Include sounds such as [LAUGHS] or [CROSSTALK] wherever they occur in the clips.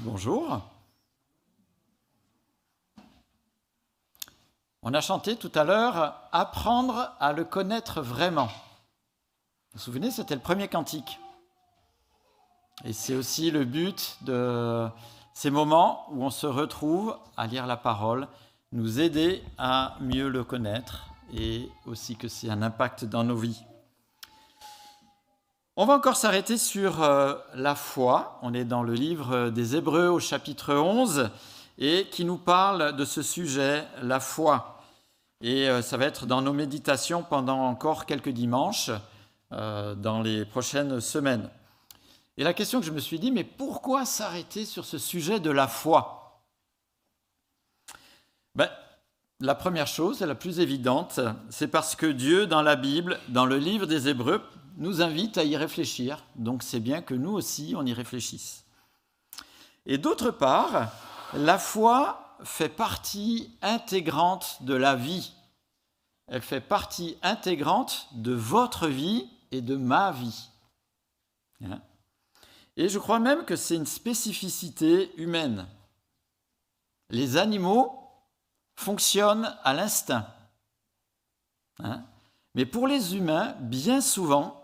Bonjour. On a chanté tout à l'heure Apprendre à le connaître vraiment. Vous vous souvenez, c'était le premier cantique. Et c'est aussi le but de ces moments où on se retrouve à lire la parole, nous aider à mieux le connaître et aussi que c'est un impact dans nos vies. On va encore s'arrêter sur euh, la foi. On est dans le livre des Hébreux au chapitre 11 et qui nous parle de ce sujet, la foi. Et euh, ça va être dans nos méditations pendant encore quelques dimanches euh, dans les prochaines semaines. Et la question que je me suis dit, mais pourquoi s'arrêter sur ce sujet de la foi? Ben, La première chose, la plus évidente, c'est parce que Dieu, dans la Bible, dans le livre des Hébreux, nous invite à y réfléchir. Donc c'est bien que nous aussi, on y réfléchisse. Et d'autre part, la foi fait partie intégrante de la vie. Elle fait partie intégrante de votre vie et de ma vie. Hein? Et je crois même que c'est une spécificité humaine. Les animaux fonctionnent à l'instinct. Hein? Mais pour les humains, bien souvent,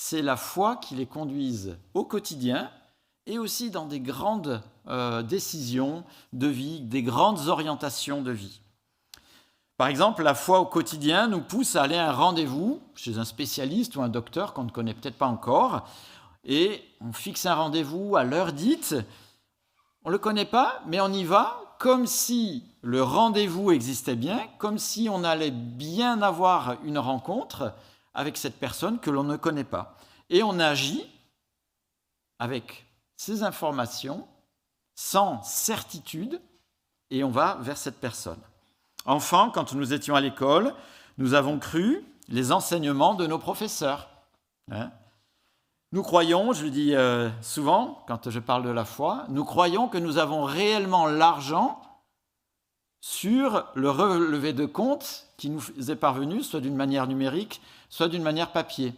c'est la foi qui les conduise au quotidien et aussi dans des grandes euh, décisions de vie, des grandes orientations de vie. Par exemple, la foi au quotidien nous pousse à aller à un rendez-vous chez un spécialiste ou un docteur qu'on ne connaît peut-être pas encore, et on fixe un rendez-vous à l'heure dite. On ne le connaît pas, mais on y va comme si le rendez-vous existait bien, comme si on allait bien avoir une rencontre, avec cette personne que l'on ne connaît pas. Et on agit avec ces informations sans certitude et on va vers cette personne. Enfin, quand nous étions à l'école, nous avons cru les enseignements de nos professeurs. Hein. nous croyons, je le dis euh, souvent quand je parle de la foi, nous croyons que nous avons réellement l'argent sur le relevé de compte qui nous est parvenu, soit d'une manière numérique, soit d'une manière papier.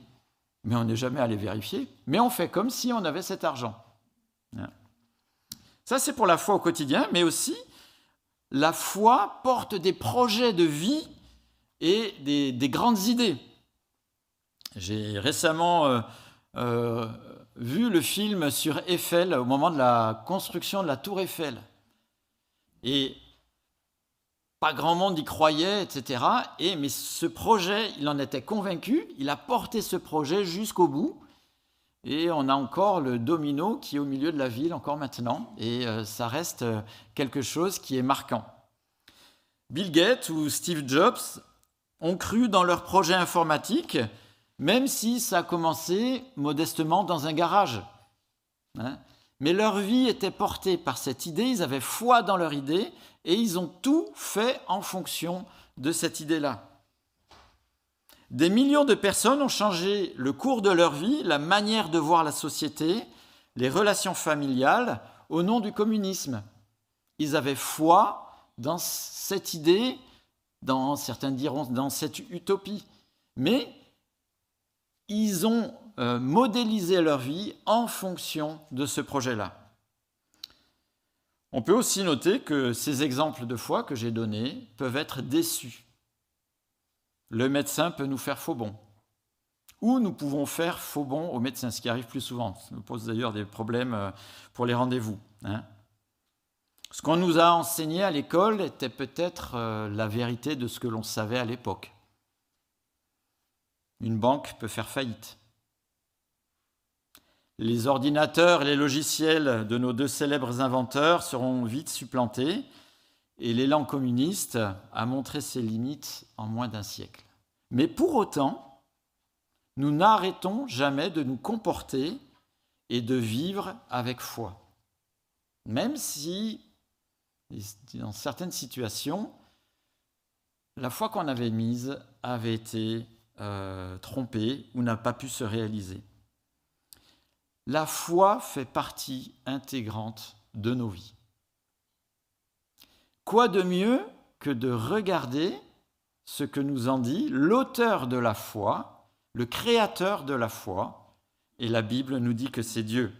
Mais on n'est jamais allé vérifier. Mais on fait comme si on avait cet argent. Hein. Ça, c'est pour la foi au quotidien, mais aussi la foi porte des projets de vie et des, grandes idées. J'ai récemment euh, euh, vu le film sur Eiffel au moment de la construction de la tour Eiffel. Et pas grand monde y croyait, etc. Et, mais ce projet, il en était convaincu, il a porté ce projet jusqu'au bout. Et on a encore le domino qui est au milieu de la ville, encore maintenant. Et euh, ça reste euh, quelque chose qui est marquant. Bill Gates ou Steve Jobs ont cru dans leur projet informatique, même si ça a commencé modestement dans un garage. Hein. Mais leur vie était portée par cette idée, ils avaient foi dans leur idée, et ils ont tout fait en fonction de cette idée-là. Des millions de personnes ont changé le cours de leur vie, la manière de voir la société, les relations familiales au nom du communisme. Ils avaient foi dans cette idée, dans certains diront dans cette utopie, mais ils ont euh, modélisé leur vie en fonction de ce projet-là. On peut aussi noter que ces exemples de foi que j'ai donnés peuvent être déçus. Le médecin peut nous faire faux bon. Ou nous pouvons faire faux bon au médecin, ce qui arrive plus souvent. Ça nous pose d'ailleurs des problèmes euh, pour les rendez-vous. Hein. Ce qu'on nous a enseigné à l'école était peut-être euh, la vérité de ce que l'on savait à l'époque. Une banque peut faire faillite les ordinateurs et les logiciels de nos deux célèbres inventeurs seront vite supplantés et l'élan communiste a montré ses limites en moins d'un siècle. Mais pour autant, nous n'arrêtons jamais de nous comporter et de vivre avec foi. Même si, dans certaines situations, la foi qu'on avait mise avait été euh, trompée ou n'a pas pu se réaliser. La foi fait partie intégrante de nos vies. Quoi de mieux que de regarder ce que nous en dit l'auteur de la foi, le créateur de la foi, et la Bible nous dit que c'est Dieu.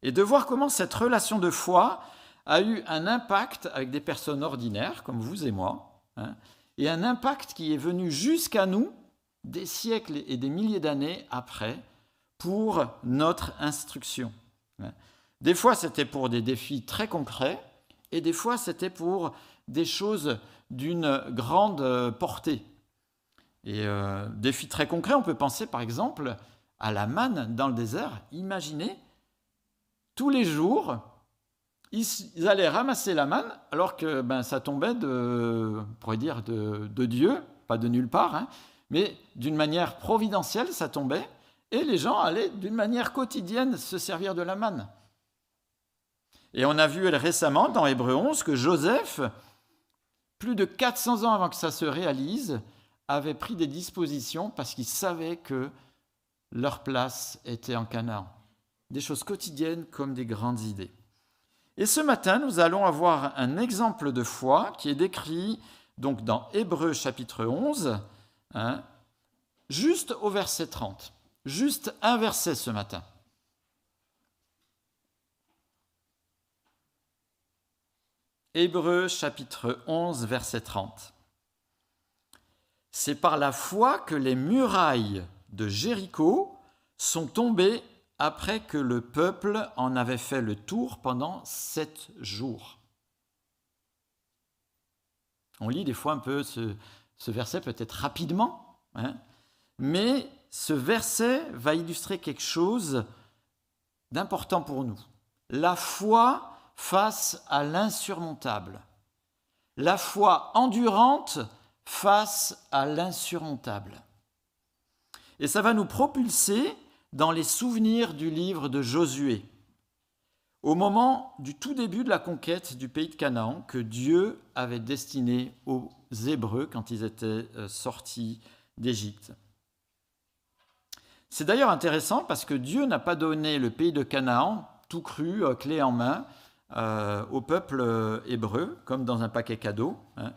et de voir comment cette relation de foi a eu un impact avec des personnes ordinaires comme vous et moi, hein, et un impact qui est venu jusqu'à nous des siècles et des milliers d'années après pour notre instruction. Des fois, c'était pour des défis très concrets, et des fois, c'était pour des choses d'une grande portée. Et euh, défis très concrets, on peut penser par exemple à la manne dans le désert. Imaginez, tous les jours, ils, allaient ramasser la manne alors que ben, ça tombait de, pourrait dire, de, Dieu, pas de nulle part, hein, mais d'une manière providentielle, ça tombait, et les gens allaient d'une manière quotidienne se servir de la manne. Et on a vu récemment dans Hébreu 11 que Joseph, plus de 400 ans avant que ça se réalise, avait pris des dispositions parce qu'il savait que leur place était en Canaan. Des choses quotidiennes comme des grandes idées. Et ce matin, nous allons avoir un exemple de foi qui est décrit donc dans Hébreu chapitre 11, hein, juste au verset 30. Juste un verset ce matin. Hébreu chapitre 11, verset 30. C'est par la foi que les murailles de Jéricho sont tombées après que le peuple en avait fait le tour pendant sept jours. On lit des fois un peu ce, verset peut-être rapidement, hein, mais ce verset va illustrer quelque chose d'important pour nous. La foi face à l'insurmontable. La foi endurante face à l'insurmontable. Et ça va nous propulser dans les souvenirs du livre de Josué, au moment du tout début de la conquête du pays de Canaan que Dieu avait destiné aux Hébreux quand ils étaient euh, sortis d'Égypte. C'est d'ailleurs intéressant parce que Dieu n'a pas donné le pays de Canaan tout cru, euh, clé en main, euh, au peuple hébreu, comme dans un paquet cadeau, hein.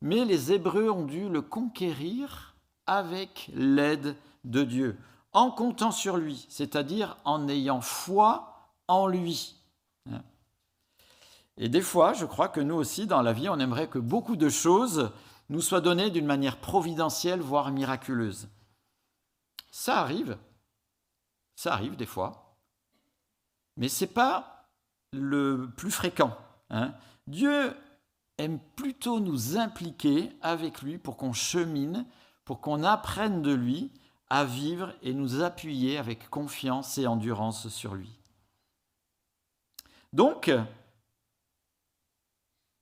mais les Hébreux ont dû le conquérir avec l'aide de Dieu en comptant sur lui, c'est-à-dire en ayant foi en lui. Et des fois, je crois que nous aussi, dans la vie, on aimerait que beaucoup de choses nous soient données d'une manière providentielle, voire miraculeuse. Ça arrive, ça arrive des fois, mais ce n'est pas le plus fréquent. Hein. Dieu aime plutôt nous impliquer avec lui pour qu'on chemine, pour qu'on apprenne de lui, à vivre et nous appuyer avec confiance et endurance sur lui. Donc,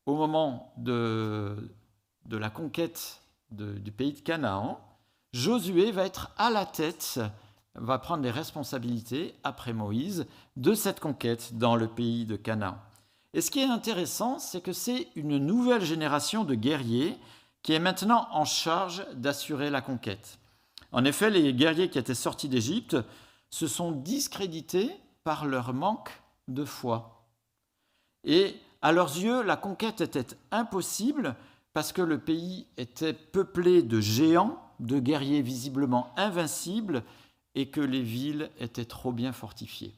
au moment de, de la conquête du pays de Canaan, Josué va être à la tête, va prendre les responsabilités, après Moïse, de cette conquête dans le pays de Canaan. Et ce qui est intéressant, c'est que c'est une nouvelle génération de guerriers qui est maintenant en charge d'assurer la conquête. En effet, les guerriers qui étaient sortis d'Égypte se sont discrédités par leur manque de foi. Et à leurs yeux, la conquête était impossible parce que le pays était peuplé de géants, de guerriers visiblement invincibles, et que les villes étaient trop bien fortifiées.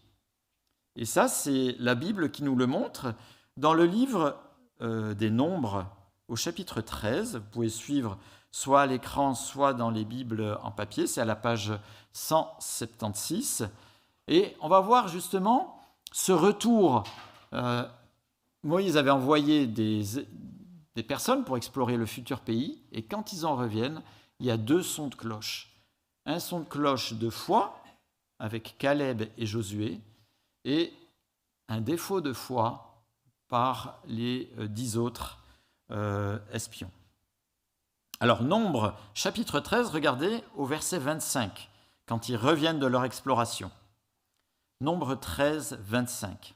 Et ça, c'est la Bible qui nous le montre. Dans le livre euh, des Nombres, au chapitre 13, vous pouvez suivre soit à l'écran, soit dans les Bibles en papier. C'est à la page 176. Et on va voir justement ce retour. Euh, Moïse avait envoyé des, des personnes pour explorer le futur pays, et quand ils en reviennent, il y a deux sons de cloche. Un son de cloche de foi, avec Caleb et Josué, et un défaut de foi par les euh, dix autres euh, espions. Alors, Nombre, chapitre 13, regardez au verset 25, quand ils reviennent de leur exploration. Nombre 13, 25.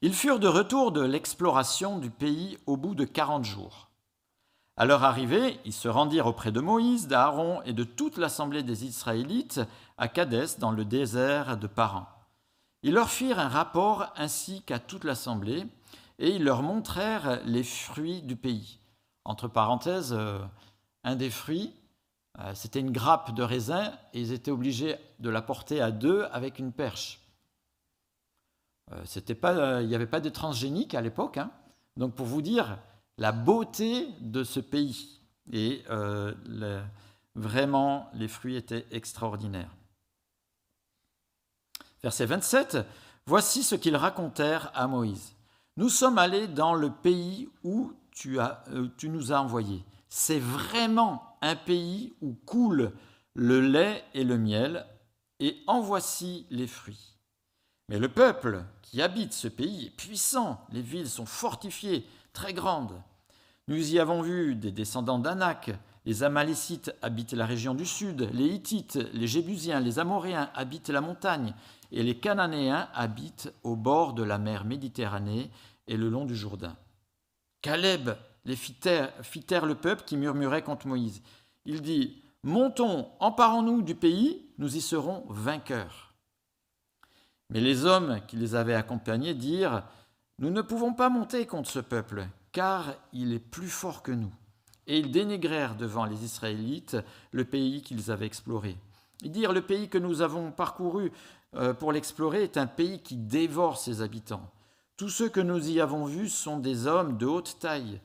Ils furent de retour de l'exploration du pays au bout de quarante jours. À leur arrivée, ils se rendirent auprès de Moïse, d'Aaron et de toute l'assemblée des Israélites à Cadès, dans le désert de Paran. Ils leur firent un rapport ainsi qu'à toute l'assemblée, et ils leur montrèrent les fruits du pays. Entre parenthèses, euh, un des fruits, Euh, c'était une grappe de raisin et ils étaient obligés de la porter à deux avec une perche. Euh, pas, il n'y avait pas de transgénique à l'époque. Hein. Donc pour vous dire la beauté de ce pays. Et vraiment, les fruits étaient extraordinaires. Verset 27, Voici ce qu'ils racontèrent à Moïse. Nous sommes allés dans le pays où tu, euh, tu nous as envoyés. C'est vraiment un pays où coule le lait et le miel, et en voici les fruits. Mais le peuple qui habite ce pays est puissant, les villes sont fortifiées, très grandes. Nous y avons vu des descendants d'Anak, les Amalécites habitent la région du sud, les Hittites, les Jébusiens, les Amoréens habitent la montagne, et les Cananéens habitent au bord de la mer Méditerranée et le long du Jourdain. Caleb les fit taire, le peuple qui murmurait contre Moïse. Il dit Montons, emparons-nous du pays, nous y serons vainqueurs. Mais les hommes qui les avaient accompagnés dirent Nous ne pouvons pas monter contre ce peuple, car il est plus fort que nous. Et ils dénigrèrent devant les Israélites le pays qu'ils avaient exploré. Ils dirent Le pays que nous avons parcouru euh, pour l'explorer est un pays qui dévore ses habitants. Tous ceux que nous y avons vus sont des hommes de haute taille.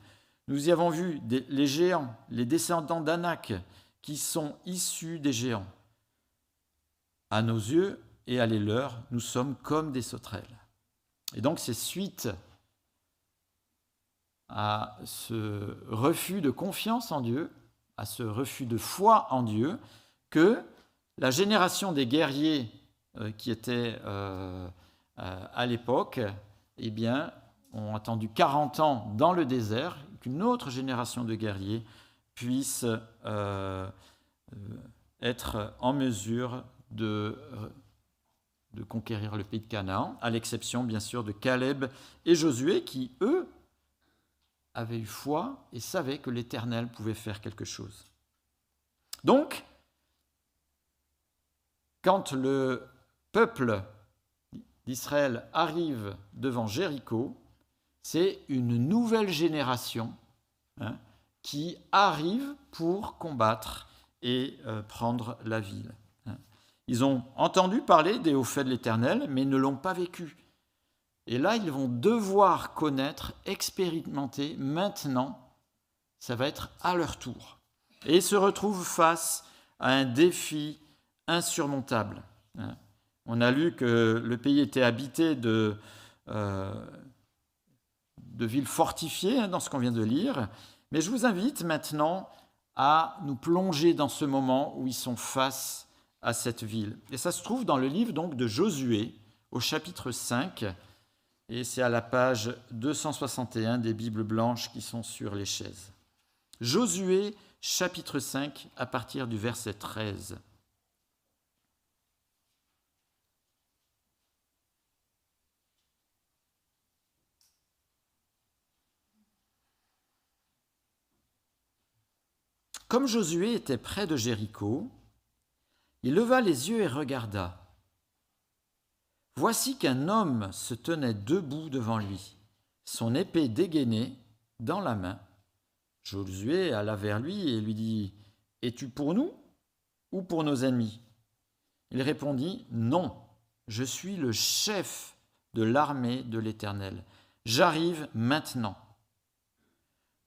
Nous y avons vu les géants, les descendants d'Anak, qui sont issus des géants. À nos yeux et à les leurs, nous sommes comme des sauterelles. Et donc c'est suite à ce refus de confiance en Dieu, à ce refus de foi en Dieu, que la génération des guerriers euh, qui étaient euh, euh, à l'époque, eh bien, ont attendu 40 ans dans le désert qu'une autre génération de guerriers puisse être en mesure de, de conquérir le pays de Canaan, à l'exception bien sûr de Caleb et Josué qui, eux, avaient eu foi et savaient que l'Éternel pouvait faire quelque chose. Donc, quand le peuple d'Israël arrive devant Jéricho, c'est une nouvelle génération hein, qui arrive pour combattre et euh, prendre la ville. Ils ont entendu parler des hauts faits de l'Éternel, mais ne l'ont pas vécu. Et là, ils vont devoir connaître, expérimenter maintenant, ça va être à leur tour. Et ils se retrouvent face à un défi insurmontable. Hein. On a lu que le pays était habité de, euh, de villes fortifiées, hein, dans ce qu'on vient de lire. Mais je vous invite maintenant à nous plonger dans ce moment où ils sont face à cette ville. Et ça se trouve dans le livre donc de Josué, au chapitre 5, et c'est à la page 261 des Bibles blanches qui sont sur les chaises. Josué, chapitre 5, à partir du verset 13. Comme Josué était près de Jéricho, il leva les yeux et regarda. Voici qu'un homme se tenait debout devant lui, son épée dégainée dans la main. Josué alla vers lui et lui dit Es-tu pour nous ou pour nos ennemis? Il répondit Non, je suis le chef de l'armée de l'Éternel. J'arrive maintenant.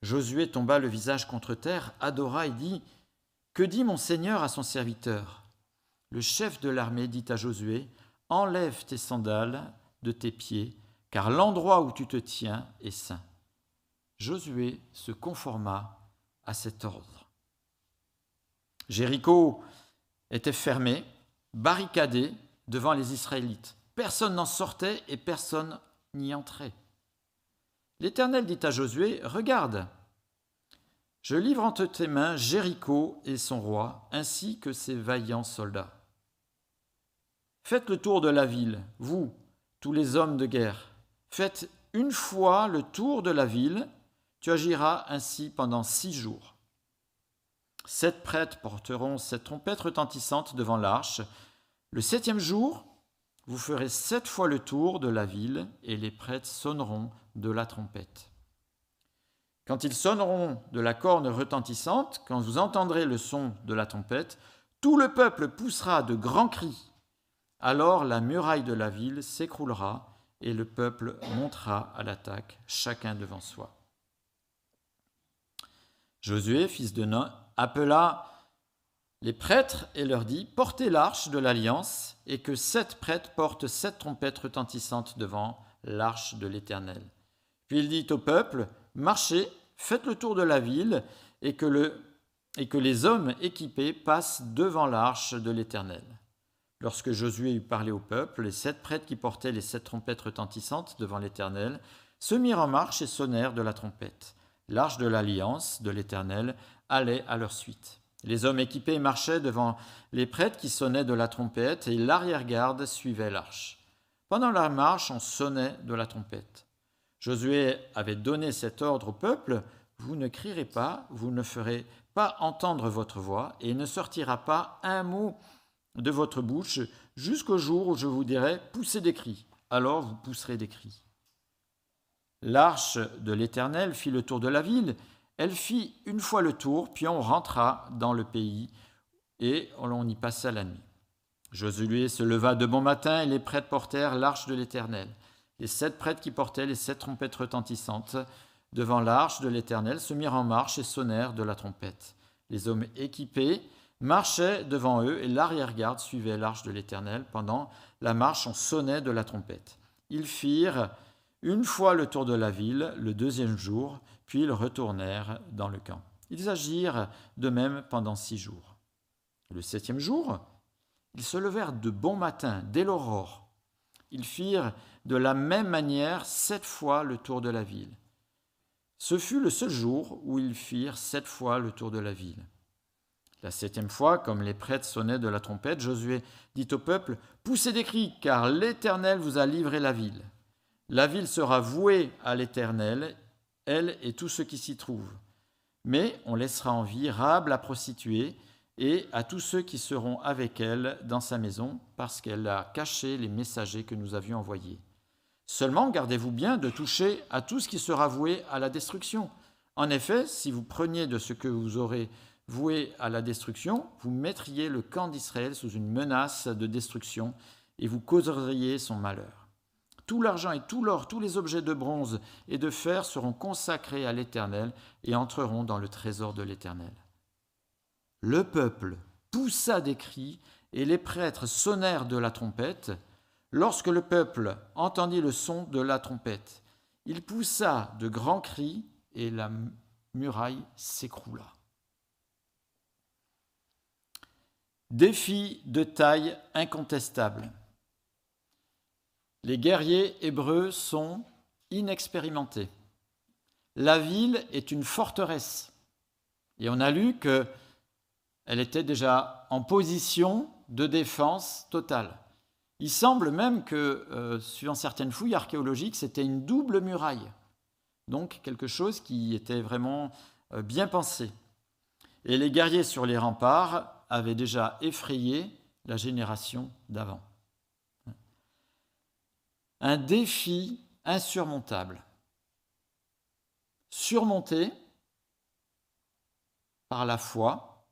Josué tomba le visage contre terre, adora et dit Que dit mon Seigneur à son serviteur? Le chef de l'armée dit à Josué Enlève tes sandales de tes pieds, car l'endroit où tu te tiens est saint. Josué se conforma à cet ordre. Jéricho était fermé, barricadé devant les Israélites. Personne n'en sortait et personne n'y entrait. L'Éternel dit à Josué, Regarde, je livre entre tes mains Jéricho et son roi, ainsi que ses vaillants soldats. Faites le tour de la ville, vous, tous les hommes de guerre. Faites une fois le tour de la ville, tu agiras ainsi pendant six jours. Sept prêtres porteront cette trompette retentissante devant l'arche. Le septième jour, vous ferez sept fois le tour de la ville, et les prêtres sonneront de la trompette. Quand ils sonneront de la corne retentissante, quand vous entendrez le son de la trompette, tout le peuple poussera de grands cris. Alors la muraille de la ville s'écroulera et le peuple montera à l'attaque, chacun devant soi. Josué, fils de Nun, appela les prêtres et leur dit Portez l'arche de l'alliance, et que sept prêtres portent sept trompettes retentissantes devant l'arche de l'Éternel. Puis il dit au peuple Marchez, faites le tour de la ville, et que, le, et que les hommes équipés passent devant l'arche de l'Éternel. Lorsque Josué eut parlé au peuple, les sept prêtres qui portaient les sept trompettes retentissantes devant l'Éternel se mirent en marche et sonnèrent de la trompette. L'arche de l'alliance de l'Éternel allait à leur suite. Les hommes équipés marchaient devant les prêtres qui sonnaient de la trompette et l'arrière-garde suivait l'arche. Pendant la marche, on sonnait de la trompette. Josué avait donné cet ordre au peuple Vous ne crierez pas, vous ne ferez pas entendre votre voix, et il ne sortira pas un mot de votre bouche jusqu'au jour où je vous dirai Poussez des cris. Alors vous pousserez des cris. L'arche de l'Éternel fit le tour de la ville elle fit une fois le tour, puis on rentra dans le pays et on y passa la nuit. Josué se leva de bon matin et les prêtres portèrent l'arche de l'Éternel. Les sept prêtres qui portaient les sept trompettes retentissantes devant l'arche de l'Éternel se mirent en marche et sonnèrent de la trompette. Les hommes équipés marchaient devant eux et l'arrière-garde suivait l'arche de l'Éternel. Pendant la marche, on sonnait de la trompette. Ils firent une fois le tour de la ville le deuxième jour, puis ils retournèrent dans le camp. Ils agirent de même pendant six jours. Le septième jour, ils se levèrent de bon matin, dès l'aurore. Ils firent de la même manière sept fois le tour de la ville. Ce fut le seul jour où ils firent sept fois le tour de la ville. La septième fois, comme les prêtres sonnaient de la trompette, Josué dit au peuple, Poussez des cris, car l'Éternel vous a livré la ville. La ville sera vouée à l'Éternel, elle et tous ceux qui s'y trouvent. Mais on laissera en vie Rab la prostituée et à tous ceux qui seront avec elle dans sa maison, parce qu'elle a caché les messagers que nous avions envoyés. Seulement gardez-vous bien de toucher à tout ce qui sera voué à la destruction. En effet, si vous preniez de ce que vous aurez voué à la destruction, vous mettriez le camp d'Israël sous une menace de destruction et vous causeriez son malheur. Tout l'argent et tout l'or, tous les objets de bronze et de fer seront consacrés à l'Éternel et entreront dans le trésor de l'Éternel. Le peuple poussa des cris et les prêtres sonnèrent de la trompette. Lorsque le peuple entendit le son de la trompette, il poussa de grands cris et la muraille s'écroula. Défi de taille incontestable. Les guerriers hébreux sont inexpérimentés. La ville est une forteresse. Et on a lu qu'elle était déjà en position de défense totale. Il semble même que, euh, suivant certaines fouilles archéologiques, c'était une double muraille. Donc quelque chose qui était vraiment euh, bien pensé. Et les guerriers sur les remparts avaient déjà effrayé la génération d'avant un défi insurmontable, surmonté par la foi,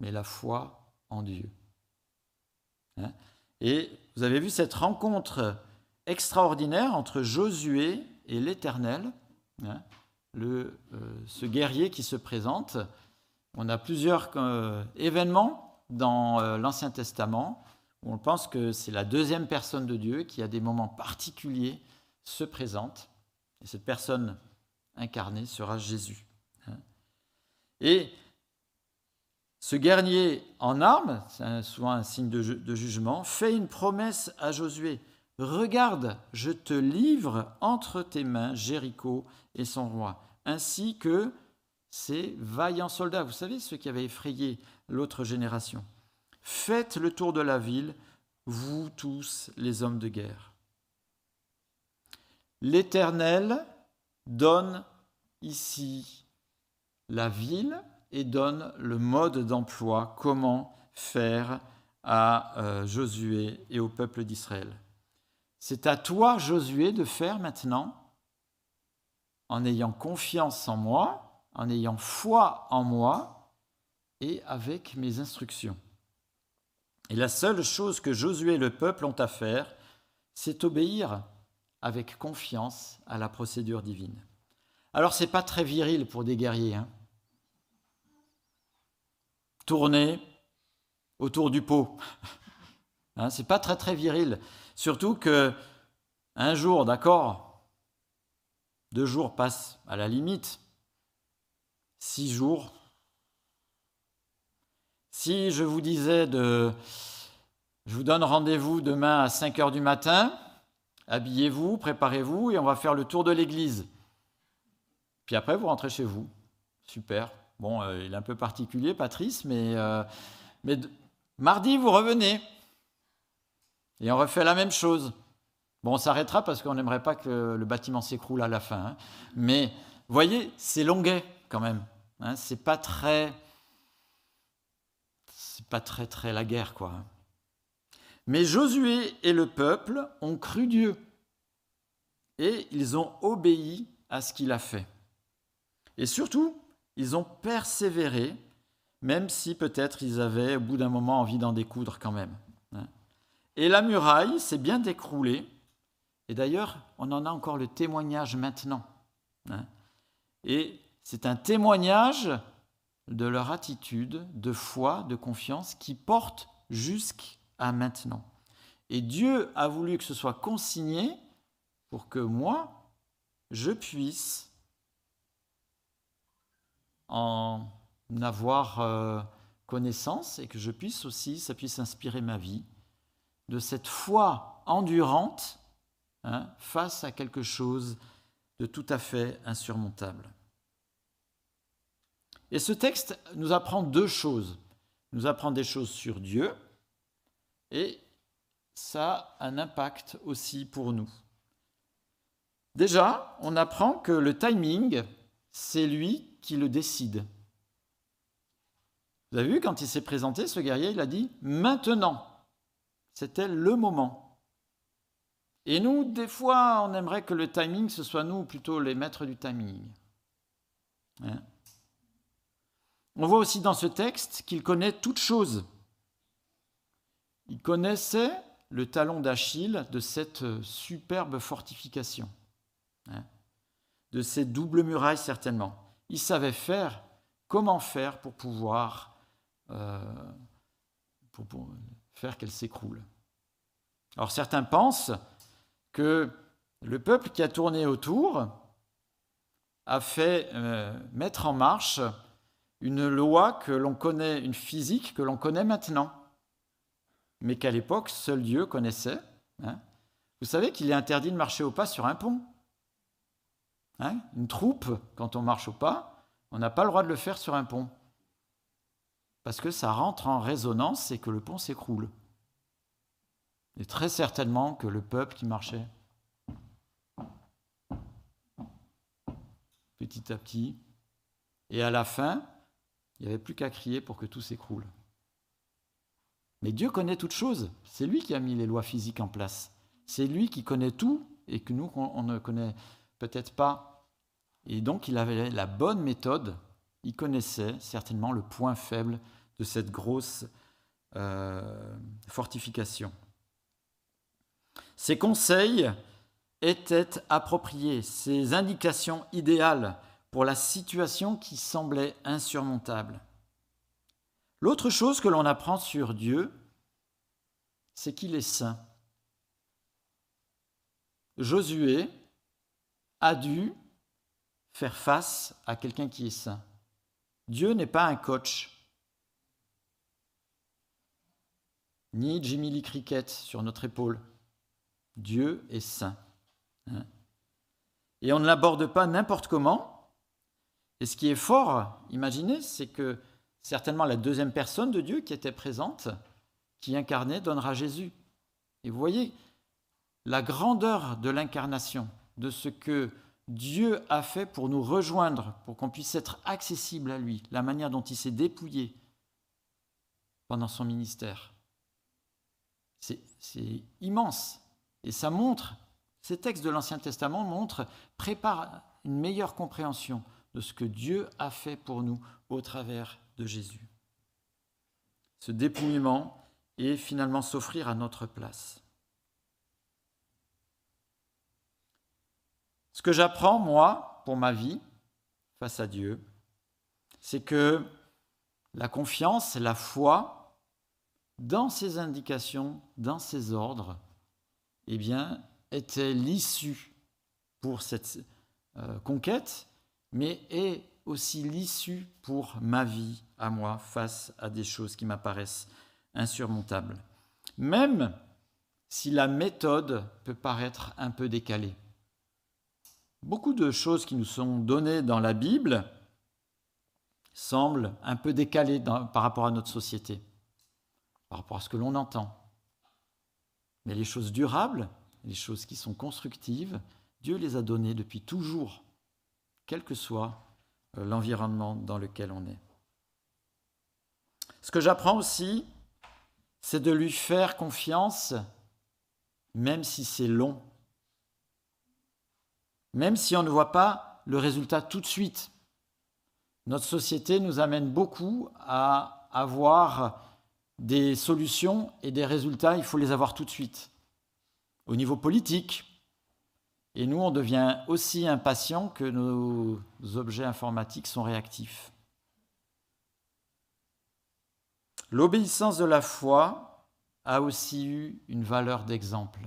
mais la foi en Dieu. Hein? Et vous avez vu cette rencontre extraordinaire entre Josué et l'Éternel, hein? euh, ce guerrier qui se présente. On a plusieurs euh, événements dans euh, l'Ancien Testament on pense que c'est la deuxième personne de Dieu qui, à des moments particuliers, se présente. Et cette personne incarnée sera Jésus. Hein. Et ce guerrier en armes, c'est souvent un signe de, jugement, fait une promesse à Josué. Regarde, je te livre entre tes mains Jéricho et son roi, ainsi que ces vaillants soldats. Vous savez, ceux qui avaient effrayé l'autre génération. Faites le tour de la ville, vous tous les hommes de guerre. L'Éternel donne ici la ville et donne le mode d'emploi, comment faire à euh, Josué et au peuple d'Israël. C'est à toi, Josué, de faire maintenant en ayant confiance en moi, en ayant foi en moi et avec mes instructions. Et la seule chose que Josué et le peuple ont à faire, c'est obéir avec confiance à la procédure divine. Alors c'est pas très viril pour des guerriers. Hein. Tourner autour du pot. [LAUGHS] Hein, c'est pas très très viril. Surtout que un jour, d'accord, deux jours passent à la limite, six jours. Si je vous disais de, je vous donne rendez-vous demain à 5 heures du matin, habillez-vous, préparez-vous et on va faire le tour de l'église. Puis après, vous rentrez chez vous. Super. Bon, euh, il est un peu particulier, Patrice, mais, euh, mardi, vous revenez. Et on refait la même chose. Bon, on s'arrêtera parce qu'on n'aimerait pas que le bâtiment s'écroule à la fin. Hein. Mais voyez, c'est longuet quand même. Hein. C'est pas très, la guerre quoi. Mais Josué et le peuple ont cru Dieu et ils ont obéi à ce qu'il a fait. Et surtout, ils ont persévéré, même si peut-être ils avaient au bout d'un moment envie d'en découdre quand même. Hein. Et la muraille s'est bien écroulée. Et d'ailleurs, on en a encore le témoignage maintenant. Hein. Et c'est un témoignage de leur attitude de foi, de confiance qui porte jusqu'à maintenant. Et Dieu a voulu que ce soit consigné pour que moi, je puisse en avoir euh, connaissance et que je puisse aussi, ça puisse inspirer ma vie de cette foi endurante hein, face à quelque chose de tout à fait insurmontable. Et ce texte nous apprend deux choses. Il nous apprend des choses sur Dieu et ça a un impact aussi pour nous. Déjà, on apprend que le timing, c'est lui qui le décide. Vous avez vu, quand il s'est présenté, ce guerrier, il a dit maintenant. C'était le moment. Et nous, des fois, on aimerait que le timing, ce soit nous plutôt les maîtres du timing. Hein? On voit aussi dans ce texte qu'il connaît toutes choses. Il connaissait le talon d'Achille de cette superbe fortification, hein? de ces doubles murailles certainement. Il savait faire, comment faire pour pouvoir euh, faire qu'elle s'écroule. Alors certains pensent que le peuple qui a tourné autour a fait euh, mettre en marche une loi que l'on connaît, une physique que l'on connaît maintenant, mais qu'à l'époque seul Dieu connaissait. Hein. Vous savez qu'il est interdit de marcher au pas sur un pont. Hein. une troupe, quand on marche au pas, on n'a pas le droit de le faire sur un pont parce que ça rentre en résonance et que le pont s'écroule. Et très certainement que le peuple qui marchait petit à petit, et à la fin, il n'y avait plus qu'à crier pour que tout s'écroule. Mais Dieu connaît toutes choses. C'est lui qui a mis les lois physiques en place. C'est lui qui connaît tout et que nous, on ne connaît peut-être pas. Et donc, il avait la bonne méthode. Il connaissait certainement le point faible de cette grosse euh, fortification. Ces conseils étaient appropriés, ces indications idéales pour la situation qui semblait insurmontable. L'autre chose que l'on apprend sur Dieu, c'est qu'il est saint. Josué a dû faire face à quelqu'un qui est saint. Dieu n'est pas un coach. ni Jimmy Lee Cricket sur notre épaule. Dieu est saint. Hein. Et on ne l'aborde pas n'importe comment. Et ce qui est fort, imaginez, c'est que certainement la deuxième personne de Dieu qui était présente, qui incarnait, donnera Jésus. Et vous voyez la grandeur de l'incarnation, de ce que Dieu a fait pour nous rejoindre, pour qu'on puisse être accessible à lui, la manière dont il s'est dépouillé pendant son ministère. C'est immense. Et ça montre, ces textes de l'Ancien Testament montrent, préparent une meilleure compréhension de ce que Dieu a fait pour nous au travers de Jésus. Ce dépouillement et finalement s'offrir à notre place. Ce que j'apprends, moi, pour ma vie, face à Dieu, c'est que la confiance, la foi, dans ses indications, dans ses ordres, eh bien, était l'issue pour cette euh, conquête, mais est aussi l'issue pour ma vie à moi face à des choses qui m'apparaissent insurmontables. Même si la méthode peut paraître un peu décalée. Beaucoup de choses qui nous sont données dans la Bible semblent un peu décalées par rapport à notre société, par rapport à ce que l'on entend. Mais les choses durables, les choses qui sont constructives, Dieu les a données depuis toujours, quel que soit euh, l'environnement dans lequel on est. Ce que j'apprends aussi, c'est de lui faire confiance, même si c'est long, même si on ne voit pas le résultat tout de suite. Notre société nous amène beaucoup à avoir des solutions et des résultats, il faut les avoir tout de suite. Au niveau politique, et nous, on devient aussi impatient que nos objets informatiques sont réactifs. L'obéissance de la foi a aussi eu une valeur d'exemple.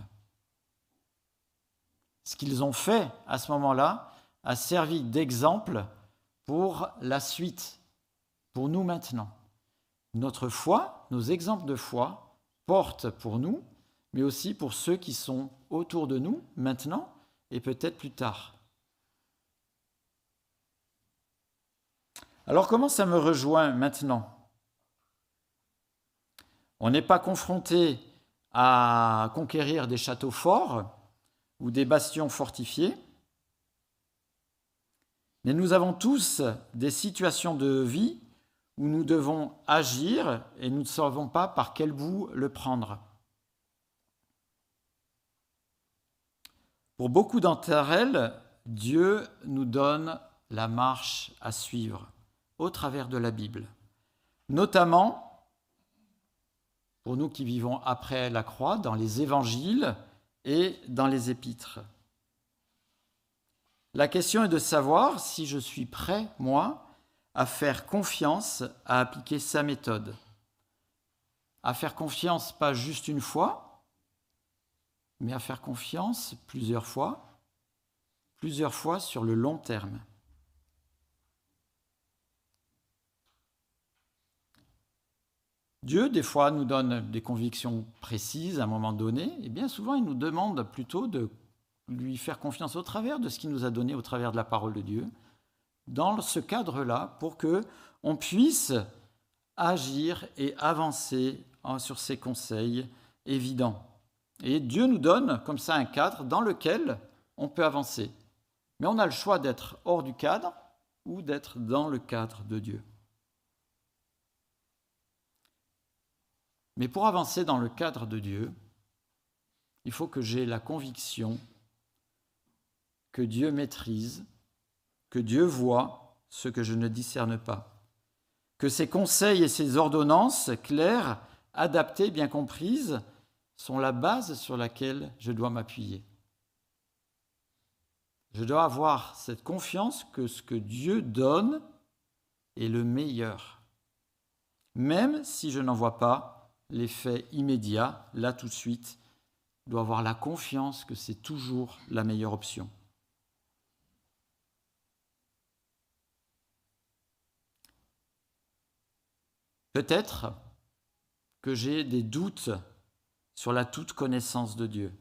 Ce qu'ils ont fait à ce moment-là a servi d'exemple pour la suite, pour nous maintenant. Notre foi, nos exemples de foi portent pour nous, mais aussi pour ceux qui sont autour de nous maintenant et peut-être plus tard. Alors comment ça me rejoint maintenant? On n'est pas confronté à conquérir des châteaux forts ou des bastions fortifiés, mais nous avons tous des situations de vie où nous devons agir et nous ne savons pas par quel bout le prendre. Pour beaucoup d'entre elles, Dieu nous donne la marche à suivre au travers de la Bible, notamment pour nous qui vivons après la croix, dans les évangiles et dans les épîtres. La question est de savoir si je suis prêt, moi, à faire confiance, à appliquer sa méthode. À faire confiance pas juste une fois, mais à faire confiance plusieurs fois, plusieurs fois sur le long terme. Dieu, des fois, nous donne des convictions précises à un moment donné, et bien souvent, il nous demande plutôt de lui faire confiance au travers de ce qu'il nous a donné, au travers de la parole de Dieu, dans ce cadre-là, pour que on puisse agir et avancer sur ces conseils évidents. Et Dieu nous donne comme ça un cadre dans lequel on peut avancer. Mais on a le choix d'être hors du cadre ou d'être dans le cadre de Dieu. Mais pour avancer dans le cadre de Dieu, il faut que j'ai la conviction que Dieu maîtrise, que Dieu voit ce que je ne discerne pas, que ses conseils et ses ordonnances claires, adaptées, bien comprises, sont la base sur laquelle je dois m'appuyer. Je dois avoir cette confiance que ce que Dieu donne est le meilleur, même si je n'en vois pas l'effet immédiat, là tout de suite, je dois avoir la confiance que c'est toujours la meilleure option. Peut-être que j'ai des doutes sur la toute connaissance de Dieu.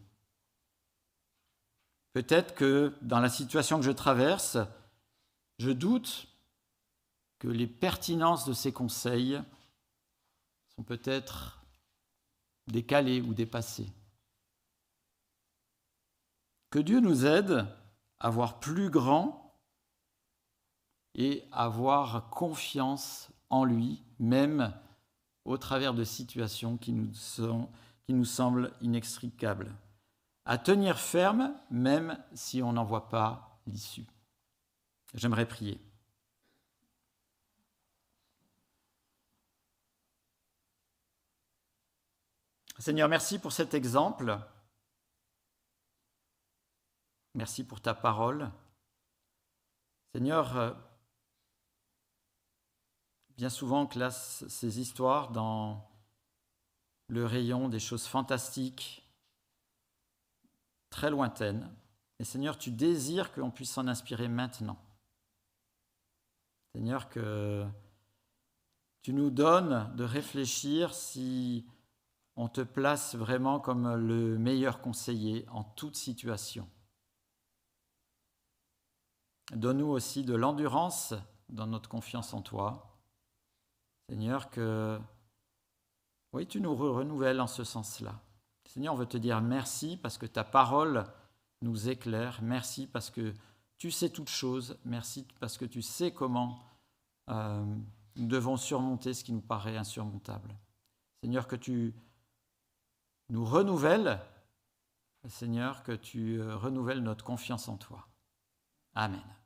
Peut-être que dans la situation que je traverse, je doute que les pertinences de ces conseils sont peut-être décalées ou dépassées. Que Dieu nous aide à voir plus grand et à avoir confiance en lui, même au travers de situations qui nous sont qui nous semble inextricable, à tenir ferme même si on n'en voit pas l'issue. J'aimerais prier. Seigneur, merci pour cet exemple. Merci pour ta parole. Seigneur, euh, bien souvent on classe ces histoires dans le rayon des choses fantastiques, très lointaines. Et Seigneur, tu désires qu'on puisse s'en inspirer maintenant. Seigneur, que tu nous donnes de réfléchir si on te place vraiment comme le meilleur conseiller en toute situation. Donne-nous aussi de l'endurance dans notre confiance en toi. Seigneur, que oui, tu nous renouvelles en ce sens-là. Seigneur, on veut te dire merci parce que ta parole nous éclaire. Merci parce que tu sais toutes choses. Merci parce que tu sais comment euh, nous devons surmonter ce qui nous paraît insurmontable. Seigneur, que tu nous renouvelle, Seigneur, que tu euh, renouvelles notre confiance en toi. Amen.